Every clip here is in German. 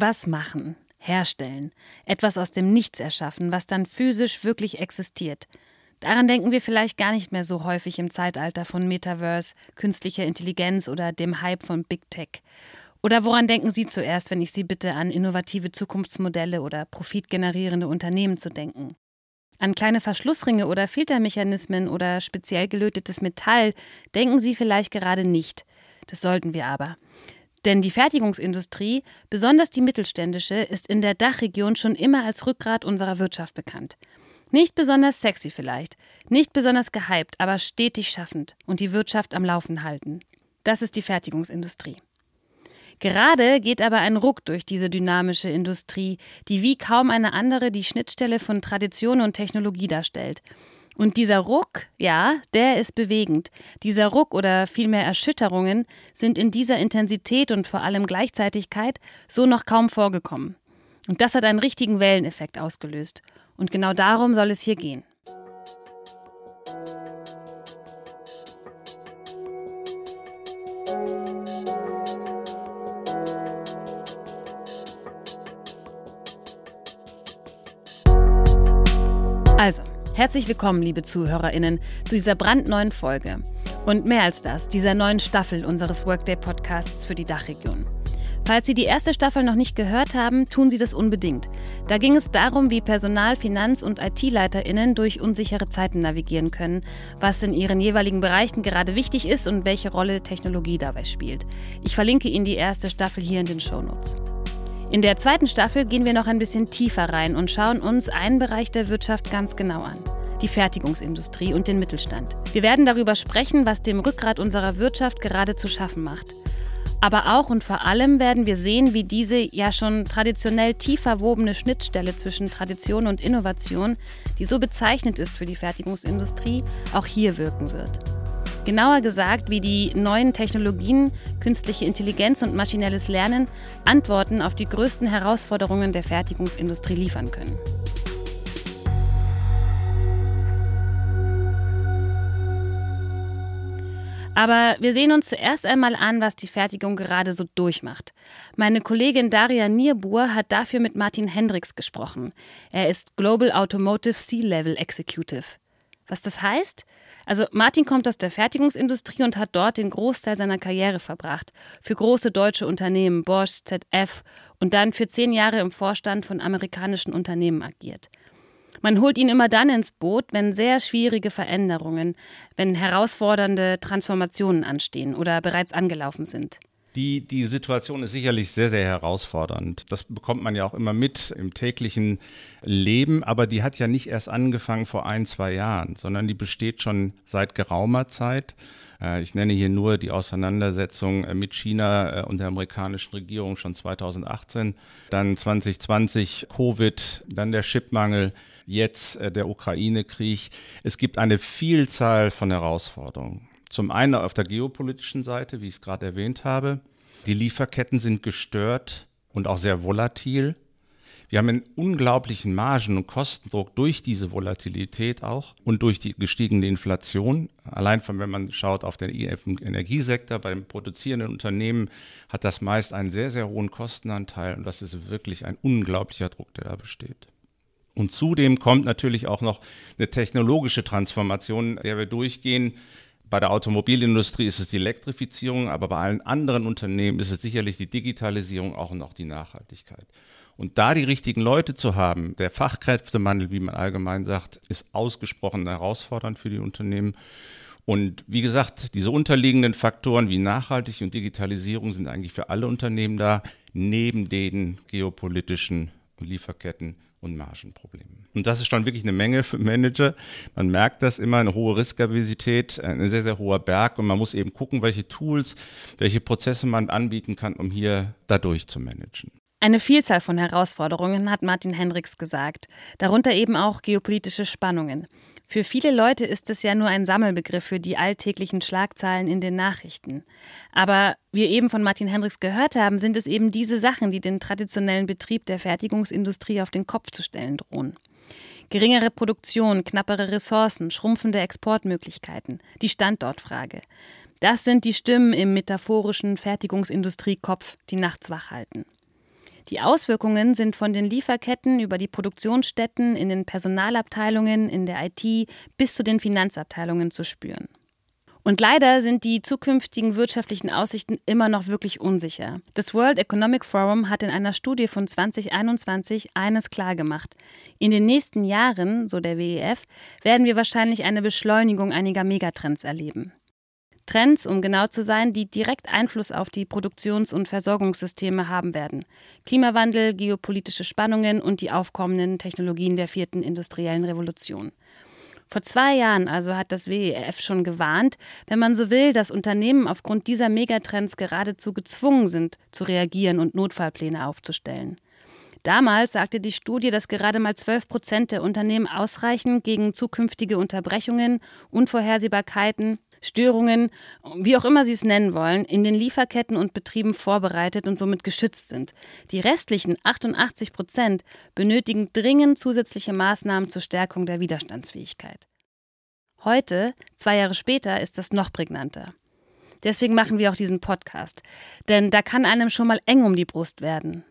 Was machen, herstellen, etwas aus dem Nichts erschaffen, was dann physisch wirklich existiert. Daran denken wir vielleicht gar nicht mehr so häufig im Zeitalter von Metaverse, künstlicher Intelligenz oder dem Hype von Big Tech. Oder woran denken Sie zuerst, wenn ich Sie bitte, an innovative Zukunftsmodelle oder profitgenerierende Unternehmen zu denken? An kleine Verschlussringe oder Filtermechanismen oder speziell gelötetes Metall denken Sie vielleicht gerade nicht. Das sollten wir aber. Denn die Fertigungsindustrie, besonders die mittelständische, ist in der Dachregion schon immer als Rückgrat unserer Wirtschaft bekannt. Nicht besonders sexy vielleicht, nicht besonders gehypt, aber stetig schaffend und die Wirtschaft am Laufen halten. Das ist die Fertigungsindustrie. Gerade geht aber ein Ruck durch diese dynamische Industrie, die wie kaum eine andere die Schnittstelle von Tradition und Technologie darstellt. Und dieser Ruck, ja, der ist bewegend. Dieser Ruck oder vielmehr Erschütterungen sind in dieser Intensität und vor allem Gleichzeitigkeit so noch kaum vorgekommen. Und das hat einen richtigen Welleneffekt ausgelöst. Und genau darum soll es hier gehen. Also, herzlich willkommen, liebe ZuhörerInnen, zu dieser brandneuen Folge. Und mehr als das, dieser neuen Staffel unseres Workday-Podcasts für die Dachregion. Falls Sie die erste Staffel noch nicht gehört haben, tun Sie das unbedingt. Da ging es darum, wie Personal-, Finanz- und IT-LeiterInnen durch unsichere Zeiten navigieren können, was in ihren jeweiligen Bereichen gerade wichtig ist und welche Rolle Technologie dabei spielt. Ich verlinke Ihnen die erste Staffel hier in den Shownotes. In der zweiten Staffel gehen wir noch ein bisschen tiefer rein und schauen uns einen Bereich der Wirtschaft ganz genau an die Fertigungsindustrie und den Mittelstand. Wir werden darüber sprechen, was dem Rückgrat unserer Wirtschaft gerade zu schaffen macht. Aber auch und vor allem werden wir sehen, wie diese ja schon traditionell tief verwobene Schnittstelle zwischen Tradition und Innovation, die so bezeichnend ist für die Fertigungsindustrie, auch hier wirken wird. Genauer gesagt, wie die neuen Technologien, künstliche Intelligenz und maschinelles Lernen Antworten auf die größten Herausforderungen der Fertigungsindustrie liefern können. Aber wir sehen uns zuerst einmal an, was die Fertigung gerade so durchmacht. Meine Kollegin Daria Nierbur hat dafür mit Martin Hendricks gesprochen. Er ist Global Automotive C-Level Executive. Was das heißt? Also Martin kommt aus der Fertigungsindustrie und hat dort den Großteil seiner Karriere verbracht. Für große deutsche Unternehmen, Bosch, ZF und dann für zehn Jahre im Vorstand von amerikanischen Unternehmen agiert. Man holt ihn immer dann ins Boot, wenn sehr schwierige Veränderungen, wenn herausfordernde Transformationen anstehen oder bereits angelaufen sind. Die, die Situation ist sicherlich sehr, sehr herausfordernd. Das bekommt man ja auch immer mit im täglichen Leben, aber die hat ja nicht erst angefangen vor ein, zwei Jahren, sondern die besteht schon seit geraumer Zeit. Äh, ich nenne hier nur die Auseinandersetzung äh, mit China äh, und der amerikanischen Regierung schon 2018, dann 2020 Covid, dann der Chipmangel, jetzt der Ukraine-Krieg. Es gibt eine Vielzahl von Herausforderungen. Zum einen auf der geopolitischen Seite, wie ich es gerade erwähnt habe. Die Lieferketten sind gestört und auch sehr volatil. Wir haben einen unglaublichen Margen- und Kostendruck durch diese Volatilität auch und durch die gestiegene Inflation. Allein von, wenn man schaut auf den Energiesektor, beim produzierenden Unternehmen hat das meist einen sehr, sehr hohen Kostenanteil und das ist wirklich ein unglaublicher Druck, der da besteht. Und zudem kommt natürlich auch noch eine technologische Transformation, der wir durchgehen. Bei der Automobilindustrie ist es die Elektrifizierung, aber bei allen anderen Unternehmen ist es sicherlich die Digitalisierung, auch noch die Nachhaltigkeit. Und da die richtigen Leute zu haben, der Fachkräftemangel, wie man allgemein sagt, ist ausgesprochen herausfordernd für die Unternehmen. Und wie gesagt, diese unterliegenden Faktoren wie Nachhaltigkeit und Digitalisierung sind eigentlich für alle Unternehmen da, neben den geopolitischen Lieferketten und Margenproblemen. Und das ist schon wirklich eine Menge für Manager. Man merkt das immer, eine hohe Riskabilität, ein sehr, sehr hoher Berg und man muss eben gucken, welche Tools, welche Prozesse man anbieten kann, um hier dadurch zu managen. Eine Vielzahl von Herausforderungen hat Martin Hendricks gesagt, darunter eben auch geopolitische Spannungen. Für viele Leute ist es ja nur ein Sammelbegriff für die alltäglichen Schlagzeilen in den Nachrichten. Aber wie wir eben von Martin Hendricks gehört haben, sind es eben diese Sachen, die den traditionellen Betrieb der Fertigungsindustrie auf den Kopf zu stellen drohen. Geringere Produktion, knappere Ressourcen, schrumpfende Exportmöglichkeiten, die Standortfrage. Das sind die Stimmen im metaphorischen Fertigungsindustriekopf, die nachts wach halten. Die Auswirkungen sind von den Lieferketten über die Produktionsstätten in den Personalabteilungen, in der IT bis zu den Finanzabteilungen zu spüren. Und leider sind die zukünftigen wirtschaftlichen Aussichten immer noch wirklich unsicher. Das World Economic Forum hat in einer Studie von 2021 eines klargemacht. In den nächsten Jahren, so der WEF, werden wir wahrscheinlich eine Beschleunigung einiger Megatrends erleben. Trends, um genau zu sein, die direkt Einfluss auf die Produktions- und Versorgungssysteme haben werden. Klimawandel, geopolitische Spannungen und die aufkommenden Technologien der vierten industriellen Revolution. Vor zwei Jahren also hat das WEF schon gewarnt, wenn man so will, dass Unternehmen aufgrund dieser Megatrends geradezu gezwungen sind, zu reagieren und Notfallpläne aufzustellen. Damals sagte die Studie, dass gerade mal 12 Prozent der Unternehmen ausreichen, gegen zukünftige Unterbrechungen, Unvorhersehbarkeiten Störungen, wie auch immer Sie es nennen wollen, in den Lieferketten und Betrieben vorbereitet und somit geschützt sind. Die restlichen 88 Prozent benötigen dringend zusätzliche Maßnahmen zur Stärkung der Widerstandsfähigkeit. Heute, zwei Jahre später, ist das noch prägnanter. Deswegen machen wir auch diesen Podcast. Denn da kann einem schon mal eng um die Brust werden.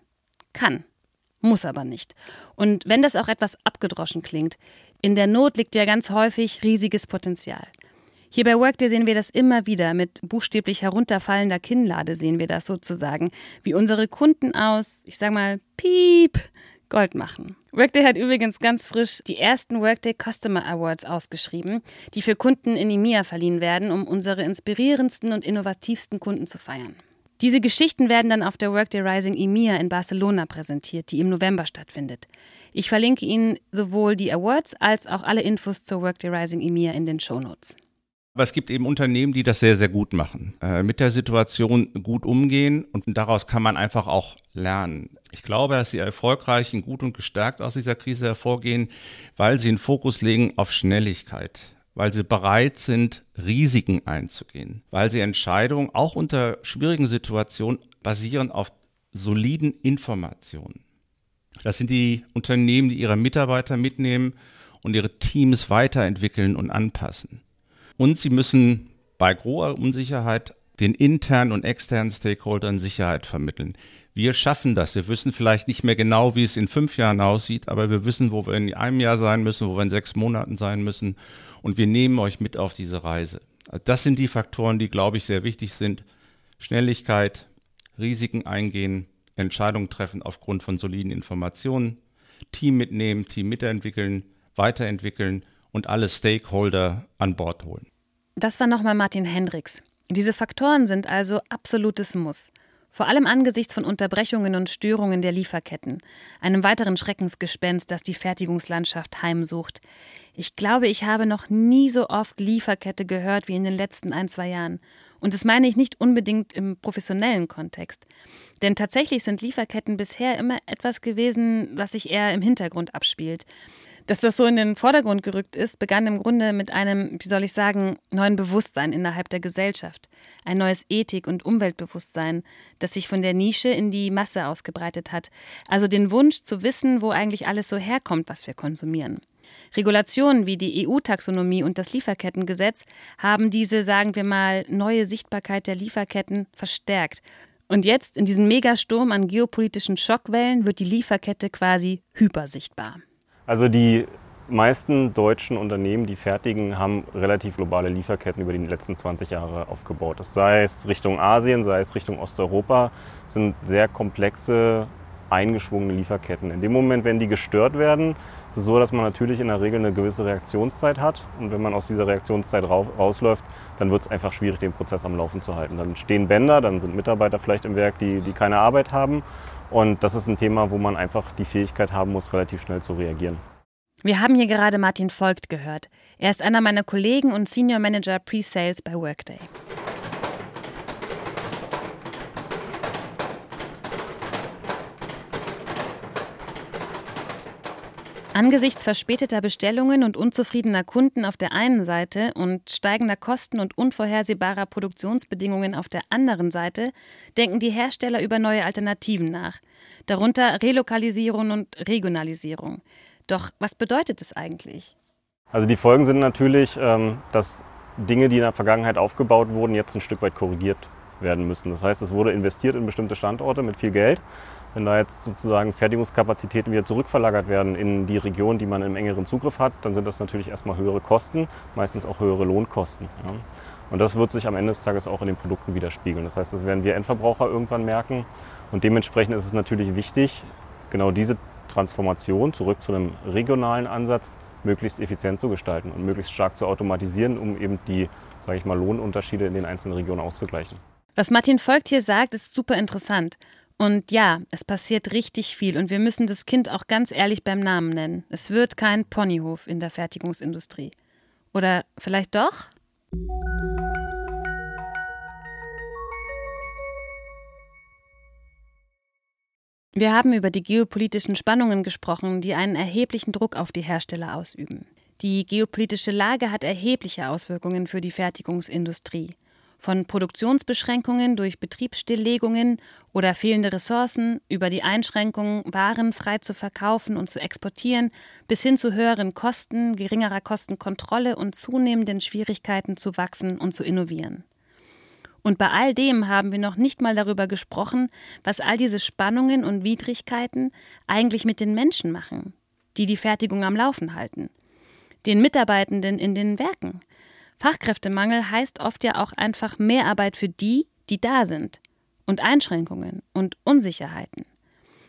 Kann. Muss aber nicht. Und wenn das auch etwas abgedroschen klingt, in der Not liegt ja ganz häufig riesiges Potenzial. Hier bei Workday sehen wir das immer wieder. Mit buchstäblich herunterfallender Kinnlade sehen wir das sozusagen, wie unsere Kunden aus, ich sag mal, piep, Gold machen. Workday hat übrigens ganz frisch die ersten Workday Customer Awards ausgeschrieben, die für Kunden in EMEA verliehen werden, um unsere inspirierendsten und innovativsten Kunden zu feiern. Diese Geschichten werden dann auf der Workday Rising EMEA in Barcelona präsentiert, die im November stattfindet. Ich verlinke Ihnen sowohl die Awards als auch alle Infos zur Workday Rising EMEA in den Show Notes. Aber es gibt eben Unternehmen, die das sehr, sehr gut machen, äh, mit der Situation gut umgehen und daraus kann man einfach auch lernen. Ich glaube, dass sie erfolgreich und gut und gestärkt aus dieser Krise hervorgehen, weil sie einen Fokus legen auf Schnelligkeit, weil sie bereit sind, Risiken einzugehen, weil sie Entscheidungen auch unter schwierigen Situationen basieren auf soliden Informationen. Das sind die Unternehmen, die ihre Mitarbeiter mitnehmen und ihre Teams weiterentwickeln und anpassen. Und sie müssen bei großer Unsicherheit den internen und externen Stakeholdern Sicherheit vermitteln. Wir schaffen das. Wir wissen vielleicht nicht mehr genau, wie es in fünf Jahren aussieht, aber wir wissen, wo wir in einem Jahr sein müssen, wo wir in sechs Monaten sein müssen. Und wir nehmen euch mit auf diese Reise. Das sind die Faktoren, die, glaube ich, sehr wichtig sind. Schnelligkeit, Risiken eingehen, Entscheidungen treffen aufgrund von soliden Informationen, Team mitnehmen, Team mitentwickeln, weiterentwickeln und alle Stakeholder an Bord holen. Das war nochmal Martin Hendricks. Diese Faktoren sind also absolutes Muss. Vor allem angesichts von Unterbrechungen und Störungen der Lieferketten, einem weiteren Schreckensgespenst, das die Fertigungslandschaft heimsucht. Ich glaube, ich habe noch nie so oft Lieferkette gehört wie in den letzten ein, zwei Jahren. Und das meine ich nicht unbedingt im professionellen Kontext. Denn tatsächlich sind Lieferketten bisher immer etwas gewesen, was sich eher im Hintergrund abspielt. Dass das so in den Vordergrund gerückt ist, begann im Grunde mit einem, wie soll ich sagen, neuen Bewusstsein innerhalb der Gesellschaft. Ein neues Ethik- und Umweltbewusstsein, das sich von der Nische in die Masse ausgebreitet hat. Also den Wunsch zu wissen, wo eigentlich alles so herkommt, was wir konsumieren. Regulationen wie die EU-Taxonomie und das Lieferkettengesetz haben diese, sagen wir mal, neue Sichtbarkeit der Lieferketten verstärkt. Und jetzt, in diesem Megasturm an geopolitischen Schockwellen, wird die Lieferkette quasi hypersichtbar. Also die meisten deutschen Unternehmen, die fertigen, haben relativ globale Lieferketten über die letzten 20 Jahre aufgebaut. Das sei es Richtung Asien, sei es Richtung Osteuropa, sind sehr komplexe, eingeschwungene Lieferketten. In dem Moment, wenn die gestört werden, ist es so, dass man natürlich in der Regel eine gewisse Reaktionszeit hat. Und wenn man aus dieser Reaktionszeit rausläuft, dann wird es einfach schwierig, den Prozess am Laufen zu halten. Dann stehen Bänder, dann sind Mitarbeiter vielleicht im Werk, die, die keine Arbeit haben. Und das ist ein Thema, wo man einfach die Fähigkeit haben muss, relativ schnell zu reagieren. Wir haben hier gerade Martin Voigt gehört. Er ist einer meiner Kollegen und Senior Manager Pre-Sales bei Workday. Angesichts verspäteter Bestellungen und unzufriedener Kunden auf der einen Seite und steigender Kosten und unvorhersehbarer Produktionsbedingungen auf der anderen Seite denken die Hersteller über neue Alternativen nach, darunter Relokalisierung und Regionalisierung. Doch was bedeutet es eigentlich? Also die Folgen sind natürlich, ähm, dass Dinge, die in der Vergangenheit aufgebaut wurden, jetzt ein Stück weit korrigiert werden müssen. Das heißt, es wurde investiert in bestimmte Standorte mit viel Geld Wenn da jetzt sozusagen Fertigungskapazitäten wieder zurückverlagert werden in die Region, die man im engeren Zugriff hat, dann sind das natürlich erstmal höhere Kosten, meistens auch höhere Lohnkosten. Ja. Und das wird sich am Ende des Tages auch in den Produkten widerspiegeln. Das heißt, das werden wir Endverbraucher irgendwann merken. Und dementsprechend ist es natürlich wichtig, genau diese Transformation zurück zu einem regionalen Ansatz möglichst effizient zu gestalten und möglichst stark zu automatisieren, um eben die, sage ich mal, Lohnunterschiede in den einzelnen Regionen auszugleichen. Was Martin Volkt hier sagt, ist super interessant. Und ja, es passiert richtig viel und wir müssen das Kind auch ganz ehrlich beim Namen nennen. Es wird kein Ponyhof in der Fertigungsindustrie. Oder vielleicht doch? Wir haben über die geopolitischen Spannungen gesprochen, die einen erheblichen Druck auf die Hersteller ausüben. Die geopolitische Lage hat erhebliche Auswirkungen für die Fertigungsindustrie. Von Produktionsbeschränkungen durch Betriebsstilllegungen oder fehlende Ressourcen über die Einschränkung, Waren frei zu verkaufen und zu exportieren, bis hin zu höheren Kosten, geringerer Kostenkontrolle und zunehmenden Schwierigkeiten zu wachsen und zu innovieren. Und bei all dem haben wir noch nicht mal darüber gesprochen, was all diese Spannungen und Widrigkeiten eigentlich mit den Menschen machen, die die Fertigung am Laufen halten, den Mitarbeitenden in den Werken, Fachkräftemangel heißt oft ja auch einfach mehr Arbeit für die, die da sind. Und Einschränkungen und Unsicherheiten.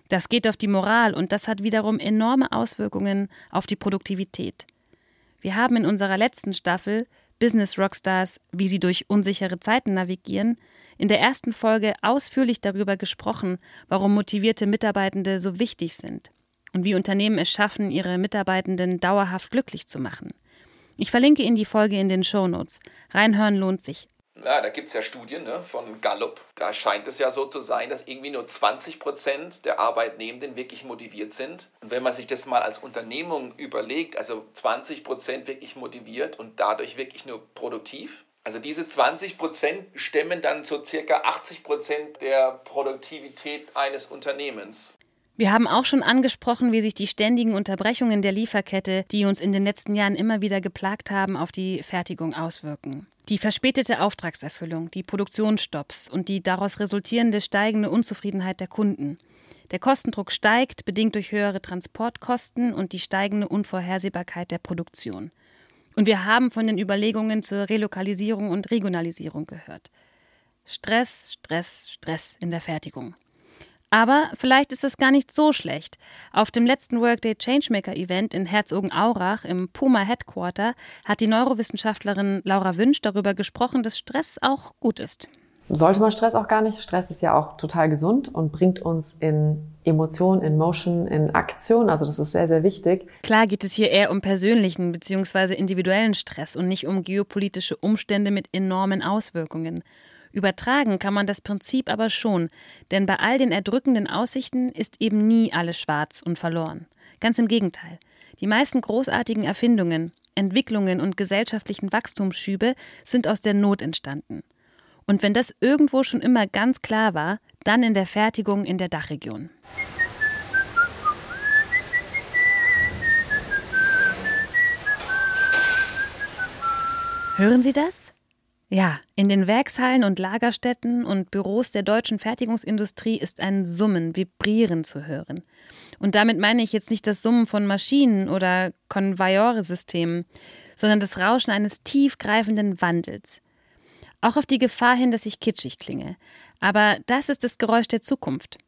Das geht auf die Moral und das hat wiederum enorme Auswirkungen auf die Produktivität. Wir haben in unserer letzten Staffel Business Rockstars, wie sie durch unsichere Zeiten navigieren, in der ersten Folge ausführlich darüber gesprochen, warum motivierte Mitarbeitende so wichtig sind und wie Unternehmen es schaffen, ihre Mitarbeitenden dauerhaft glücklich zu machen – ich verlinke Ihnen die Folge in den Shownotes. Reinhören lohnt sich. Ja, da gibt es ja Studien ne, von Gallup. Da scheint es ja so zu sein, dass irgendwie nur 20 Prozent der Arbeitnehmenden wirklich motiviert sind. Und wenn man sich das mal als Unternehmung überlegt, also 20 Prozent wirklich motiviert und dadurch wirklich nur produktiv, also diese 20 Prozent stemmen dann so circa 80 Prozent der Produktivität eines Unternehmens. Wir haben auch schon angesprochen, wie sich die ständigen Unterbrechungen der Lieferkette, die uns in den letzten Jahren immer wieder geplagt haben, auf die Fertigung auswirken. Die verspätete Auftragserfüllung, die Produktionsstopps und die daraus resultierende steigende Unzufriedenheit der Kunden. Der Kostendruck steigt, bedingt durch höhere Transportkosten und die steigende Unvorhersehbarkeit der Produktion. Und wir haben von den Überlegungen zur Relokalisierung und Regionalisierung gehört. Stress, Stress, Stress in der Fertigung. Aber vielleicht ist es gar nicht so schlecht. Auf dem letzten Workday Changemaker Event in Herzogenaurach im Puma Headquarter hat die Neurowissenschaftlerin Laura Wünsch darüber gesprochen, dass Stress auch gut ist. Sollte man Stress auch gar nicht. Stress ist ja auch total gesund und bringt uns in Emotion, in Motion, in Aktion. Also das ist sehr, sehr wichtig. Klar geht es hier eher um persönlichen bzw. individuellen Stress und nicht um geopolitische Umstände mit enormen Auswirkungen. Übertragen kann man das Prinzip aber schon, denn bei all den erdrückenden Aussichten ist eben nie alles schwarz und verloren. Ganz im Gegenteil. Die meisten großartigen Erfindungen, Entwicklungen und gesellschaftlichen Wachstumsschübe sind aus der Not entstanden. Und wenn das irgendwo schon immer ganz klar war, dann in der Fertigung in der Dachregion. Hören Sie das? Ja, in den Werkshallen und Lagerstätten und Büros der deutschen Fertigungsindustrie ist ein Summen, Vibrieren zu hören. Und damit meine ich jetzt nicht das Summen von Maschinen oder Konvoiore-Systemen, sondern das Rauschen eines tiefgreifenden Wandels. Auch auf die Gefahr hin, dass ich kitschig klinge. Aber das ist das Geräusch der Zukunft,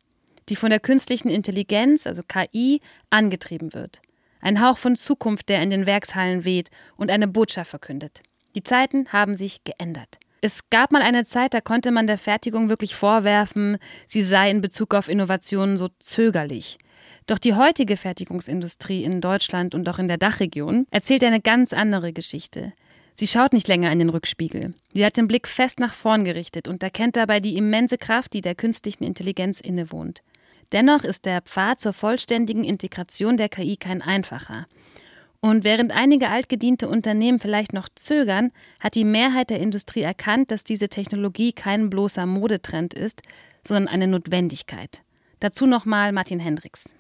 die von der künstlichen Intelligenz, also KI, angetrieben wird. Ein Hauch von Zukunft, der in den Werkshallen weht und eine Botschaft verkündet. Die Zeiten haben sich geändert. Es gab mal eine Zeit, da konnte man der Fertigung wirklich vorwerfen, sie sei in Bezug auf Innovationen so zögerlich. Doch die heutige Fertigungsindustrie in Deutschland und auch in der Dachregion erzählt eine ganz andere Geschichte. Sie schaut nicht länger in den Rückspiegel. Sie hat den Blick fest nach vorn gerichtet und erkennt dabei die immense Kraft, die der künstlichen Intelligenz innewohnt. Dennoch ist der Pfad zur vollständigen Integration der KI kein einfacher. Und während einige altgediente Unternehmen vielleicht noch zögern, hat die Mehrheit der Industrie erkannt, dass diese Technologie kein bloßer Modetrend ist, sondern eine Notwendigkeit. Dazu nochmal Martin Hendricks.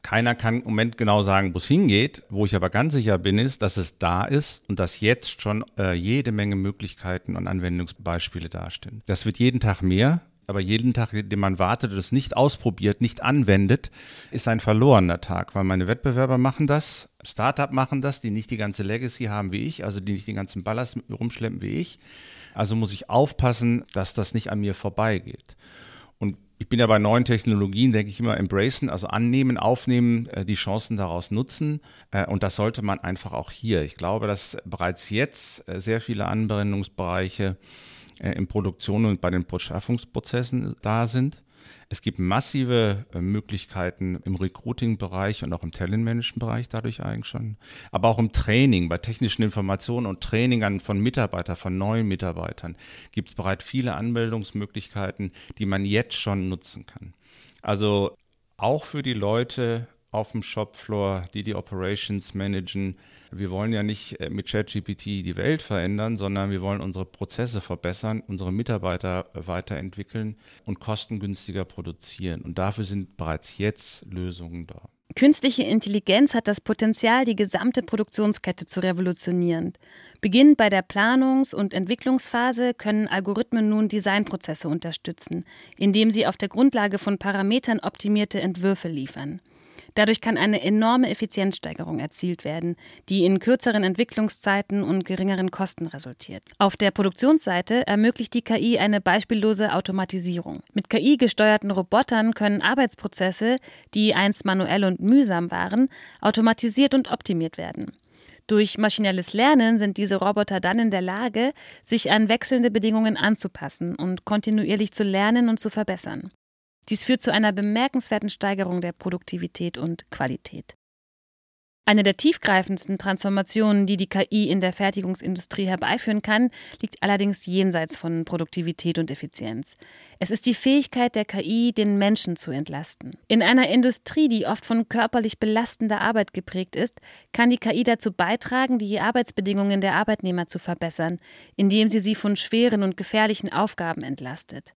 Keiner kann im Moment genau sagen, wo es hingeht. Wo ich aber ganz sicher bin, ist, dass es da ist und dass jetzt schon äh, jede Menge Möglichkeiten und Anwendungsbeispiele dastehen. Das wird jeden Tag mehr Aber jeden Tag, den man wartet und es nicht ausprobiert, nicht anwendet, ist ein verlorener Tag, weil meine Wettbewerber machen das, Startup machen das, die nicht die ganze Legacy haben wie ich, also die nicht den ganzen Ballast rumschleppen wie ich. Also muss ich aufpassen, dass das nicht an mir vorbeigeht. Und ich bin ja bei neuen Technologien, denke ich immer, embracen, also annehmen, aufnehmen, äh, die Chancen daraus nutzen. Äh, und das sollte man einfach auch hier. Ich glaube, dass bereits jetzt äh, sehr viele Anwendungsbereiche in Produktion und bei den Beschaffungsprozessen da sind. Es gibt massive äh, Möglichkeiten im Recruiting-Bereich und auch im Talent-Management-Bereich dadurch eigentlich schon. Aber auch im Training, bei technischen Informationen und Training von Mitarbeitern, von neuen Mitarbeitern gibt es bereits viele Anmeldungsmöglichkeiten, die man jetzt schon nutzen kann. Also auch für die Leute auf dem Shopfloor, die die Operations managen. Wir wollen ja nicht äh, mit ChatGPT die Welt verändern, sondern wir wollen unsere Prozesse verbessern, unsere Mitarbeiter weiterentwickeln und kostengünstiger produzieren. Und dafür sind bereits jetzt Lösungen da. Künstliche Intelligenz hat das Potenzial, die gesamte Produktionskette zu revolutionieren. Beginnend bei der Planungs- und Entwicklungsphase können Algorithmen nun Designprozesse unterstützen, indem sie auf der Grundlage von Parametern optimierte Entwürfe liefern. Dadurch kann eine enorme Effizienzsteigerung erzielt werden, die in kürzeren Entwicklungszeiten und geringeren Kosten resultiert. Auf der Produktionsseite ermöglicht die KI eine beispiellose Automatisierung. Mit KI gesteuerten Robotern können Arbeitsprozesse, die einst manuell und mühsam waren, automatisiert und optimiert werden. Durch maschinelles Lernen sind diese Roboter dann in der Lage, sich an wechselnde Bedingungen anzupassen und kontinuierlich zu lernen und zu verbessern. Dies führt zu einer bemerkenswerten Steigerung der Produktivität und Qualität. Eine der tiefgreifendsten Transformationen, die die KI in der Fertigungsindustrie herbeiführen kann, liegt allerdings jenseits von Produktivität und Effizienz. Es ist die Fähigkeit der KI, den Menschen zu entlasten. In einer Industrie, die oft von körperlich belastender Arbeit geprägt ist, kann die KI dazu beitragen, die Arbeitsbedingungen der Arbeitnehmer zu verbessern, indem sie sie von schweren und gefährlichen Aufgaben entlastet.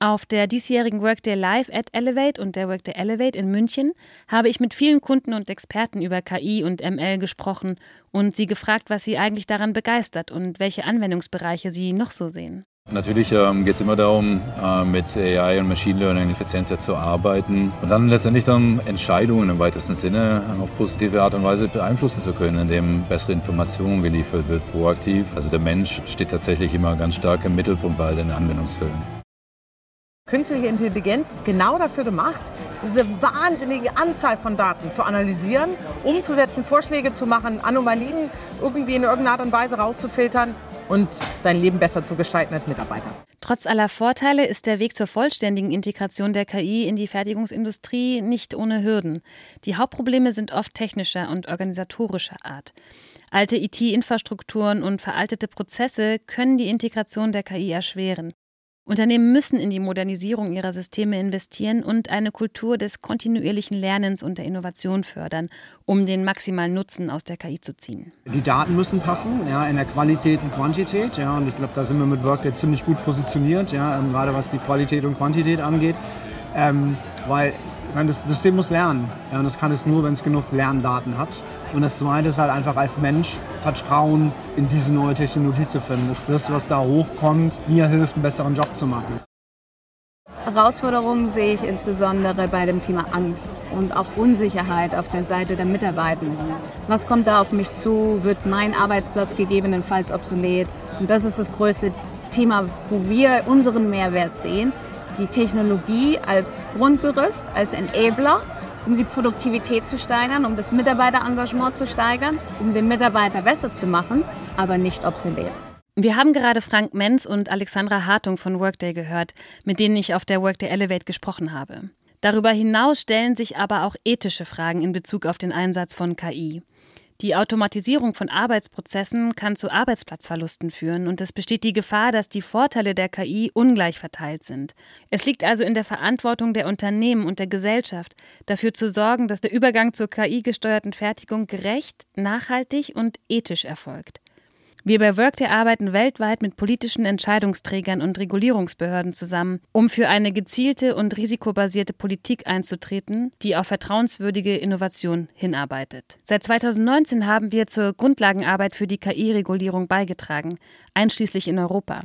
Auf der diesjährigen Workday Live at Elevate und der Workday Elevate in München habe ich mit vielen Kunden und Experten über KI und ML gesprochen und sie gefragt, was sie eigentlich daran begeistert und welche Anwendungsbereiche sie noch so sehen. Natürlich ähm, geht es immer darum, äh, mit AI und Machine Learning effizienter zu arbeiten und dann letztendlich dann Entscheidungen im weitesten Sinne auf positive Art und Weise beeinflussen zu können, indem bessere Informationen geliefert wird, proaktiv. Also der Mensch steht tatsächlich immer ganz stark im Mittelpunkt bei den Anwendungsfällen. Künstliche Intelligenz ist genau dafür gemacht, diese wahnsinnige Anzahl von Daten zu analysieren, umzusetzen, Vorschläge zu machen, Anomalien irgendwie in irgendeiner Art und Weise rauszufiltern und dein Leben besser zu gestalten als Mitarbeiter. Trotz aller Vorteile ist der Weg zur vollständigen Integration der KI in die Fertigungsindustrie nicht ohne Hürden. Die Hauptprobleme sind oft technischer und organisatorischer Art. Alte IT-Infrastrukturen und veraltete Prozesse können die Integration der KI erschweren. Unternehmen müssen in die Modernisierung ihrer Systeme investieren und eine Kultur des kontinuierlichen Lernens und der Innovation fördern, um den maximalen Nutzen aus der KI zu ziehen. Die Daten müssen passen, ja, in der Qualität und Quantität. Ja, und ich glaube, da sind wir mit Workday ziemlich gut positioniert, ja, ähm, gerade was die Qualität und Quantität angeht. Ähm, weil meine, das System muss lernen. Ja, und das kann es nur, wenn es genug Lerndaten hat. Und das Zweite ist halt einfach als Mensch Vertrauen in diese neue Technologie zu finden. Dass das, was da hochkommt, mir hilft, einen besseren Job zu machen. Herausforderungen sehe ich insbesondere bei dem Thema Angst und auch Unsicherheit auf der Seite der Mitarbeitenden. Was kommt da auf mich zu? Wird mein Arbeitsplatz gegebenenfalls obsolet? Und das ist das größte Thema, wo wir unseren Mehrwert sehen. Die Technologie als Grundgerüst, als Enabler um die Produktivität zu steigern, um das Mitarbeiterengagement zu steigern, um den Mitarbeiter besser zu machen, aber nicht obsolet. Wir haben gerade Frank Menz und Alexandra Hartung von Workday gehört, mit denen ich auf der Workday Elevate gesprochen habe. Darüber hinaus stellen sich aber auch ethische Fragen in Bezug auf den Einsatz von KI. Die Automatisierung von Arbeitsprozessen kann zu Arbeitsplatzverlusten führen und es besteht die Gefahr, dass die Vorteile der KI ungleich verteilt sind. Es liegt also in der Verantwortung der Unternehmen und der Gesellschaft, dafür zu sorgen, dass der Übergang zur KI-gesteuerten Fertigung gerecht, nachhaltig und ethisch erfolgt. Wir bei Workday arbeiten weltweit mit politischen Entscheidungsträgern und Regulierungsbehörden zusammen, um für eine gezielte und risikobasierte Politik einzutreten, die auf vertrauenswürdige Innovation hinarbeitet. Seit 2019 haben wir zur Grundlagenarbeit für die KI-Regulierung beigetragen, einschließlich in Europa.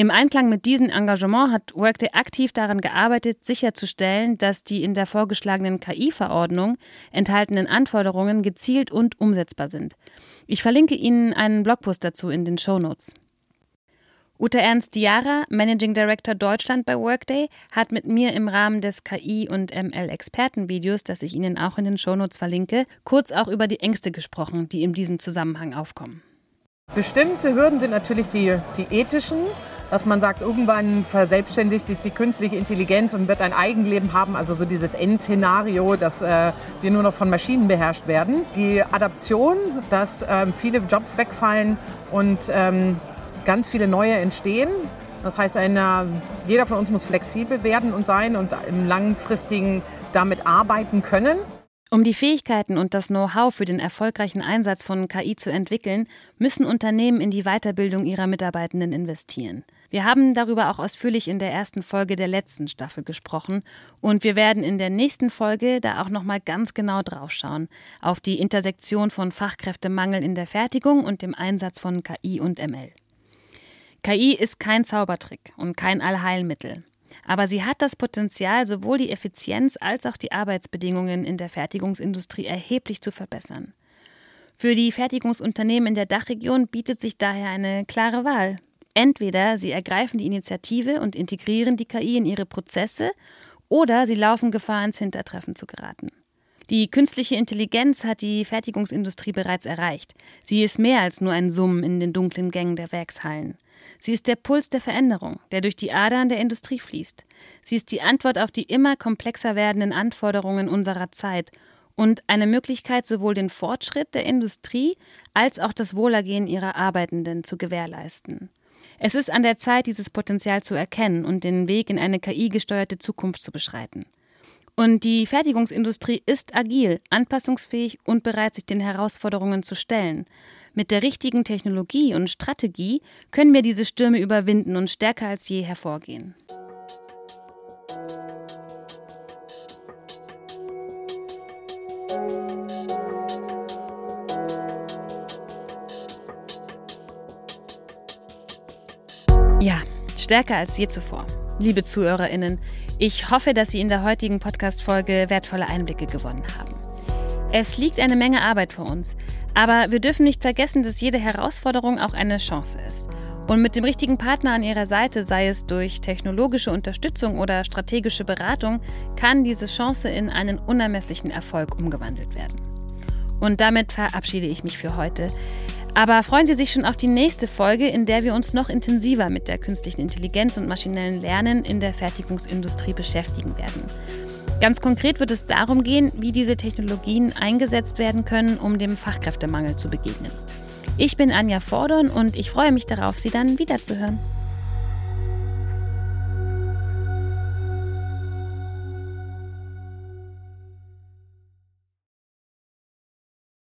Im Einklang mit diesem Engagement hat Workday aktiv daran gearbeitet, sicherzustellen, dass die in der vorgeschlagenen KI-Verordnung enthaltenen Anforderungen gezielt und umsetzbar sind. Ich verlinke Ihnen einen Blogpost dazu in den Show Notes. Ute Ernst Diara, Managing Director Deutschland bei Workday, hat mit mir im Rahmen des KI- und ML-Expertenvideos, das ich Ihnen auch in den Shownotes verlinke, kurz auch über die Ängste gesprochen, die in diesem Zusammenhang aufkommen. Bestimmte Hürden sind natürlich die, die ethischen, dass man sagt, irgendwann verselbstständigt sich die künstliche Intelligenz und wird ein Eigenleben haben, also so dieses Endszenario, dass äh, wir nur noch von Maschinen beherrscht werden. Die Adaption, dass ähm, viele Jobs wegfallen und ähm, ganz viele neue entstehen. Das heißt, eine, jeder von uns muss flexibel werden und sein und im langfristigen damit arbeiten können. Um die Fähigkeiten und das Know-how für den erfolgreichen Einsatz von KI zu entwickeln, müssen Unternehmen in die Weiterbildung ihrer Mitarbeitenden investieren. Wir haben darüber auch ausführlich in der ersten Folge der letzten Staffel gesprochen und wir werden in der nächsten Folge da auch noch mal ganz genau draufschauen auf die Intersektion von Fachkräftemangel in der Fertigung und dem Einsatz von KI und ML. KI ist kein Zaubertrick und kein Allheilmittel. Aber sie hat das Potenzial, sowohl die Effizienz als auch die Arbeitsbedingungen in der Fertigungsindustrie erheblich zu verbessern. Für die Fertigungsunternehmen in der Dachregion bietet sich daher eine klare Wahl. Entweder sie ergreifen die Initiative und integrieren die KI in ihre Prozesse, oder sie laufen Gefahr, ins Hintertreffen zu geraten. Die künstliche Intelligenz hat die Fertigungsindustrie bereits erreicht. Sie ist mehr als nur ein Summen in den dunklen Gängen der Werkshallen. Sie ist der Puls der Veränderung, der durch die Adern der Industrie fließt. Sie ist die Antwort auf die immer komplexer werdenden Anforderungen unserer Zeit und eine Möglichkeit, sowohl den Fortschritt der Industrie als auch das Wohlergehen ihrer Arbeitenden zu gewährleisten. Es ist an der Zeit, dieses Potenzial zu erkennen und den Weg in eine KI-gesteuerte Zukunft zu beschreiten. Und die Fertigungsindustrie ist agil, anpassungsfähig und bereit, sich den Herausforderungen zu stellen. Mit der richtigen Technologie und Strategie können wir diese Stürme überwinden und stärker als je hervorgehen. Stärker als je zuvor. Liebe Zuhörerinnen, ich hoffe, dass Sie in der heutigen Podcast-Folge wertvolle Einblicke gewonnen haben. Es liegt eine Menge Arbeit vor uns, aber wir dürfen nicht vergessen, dass jede Herausforderung auch eine Chance ist. Und mit dem richtigen Partner an Ihrer Seite, sei es durch technologische Unterstützung oder strategische Beratung, kann diese Chance in einen unermesslichen Erfolg umgewandelt werden. Und damit verabschiede ich mich für heute. Aber freuen Sie sich schon auf die nächste Folge, in der wir uns noch intensiver mit der künstlichen Intelligenz und maschinellen Lernen in der Fertigungsindustrie beschäftigen werden. Ganz konkret wird es darum gehen, wie diese Technologien eingesetzt werden können, um dem Fachkräftemangel zu begegnen. Ich bin Anja Vordorn und ich freue mich darauf, Sie dann wiederzuhören.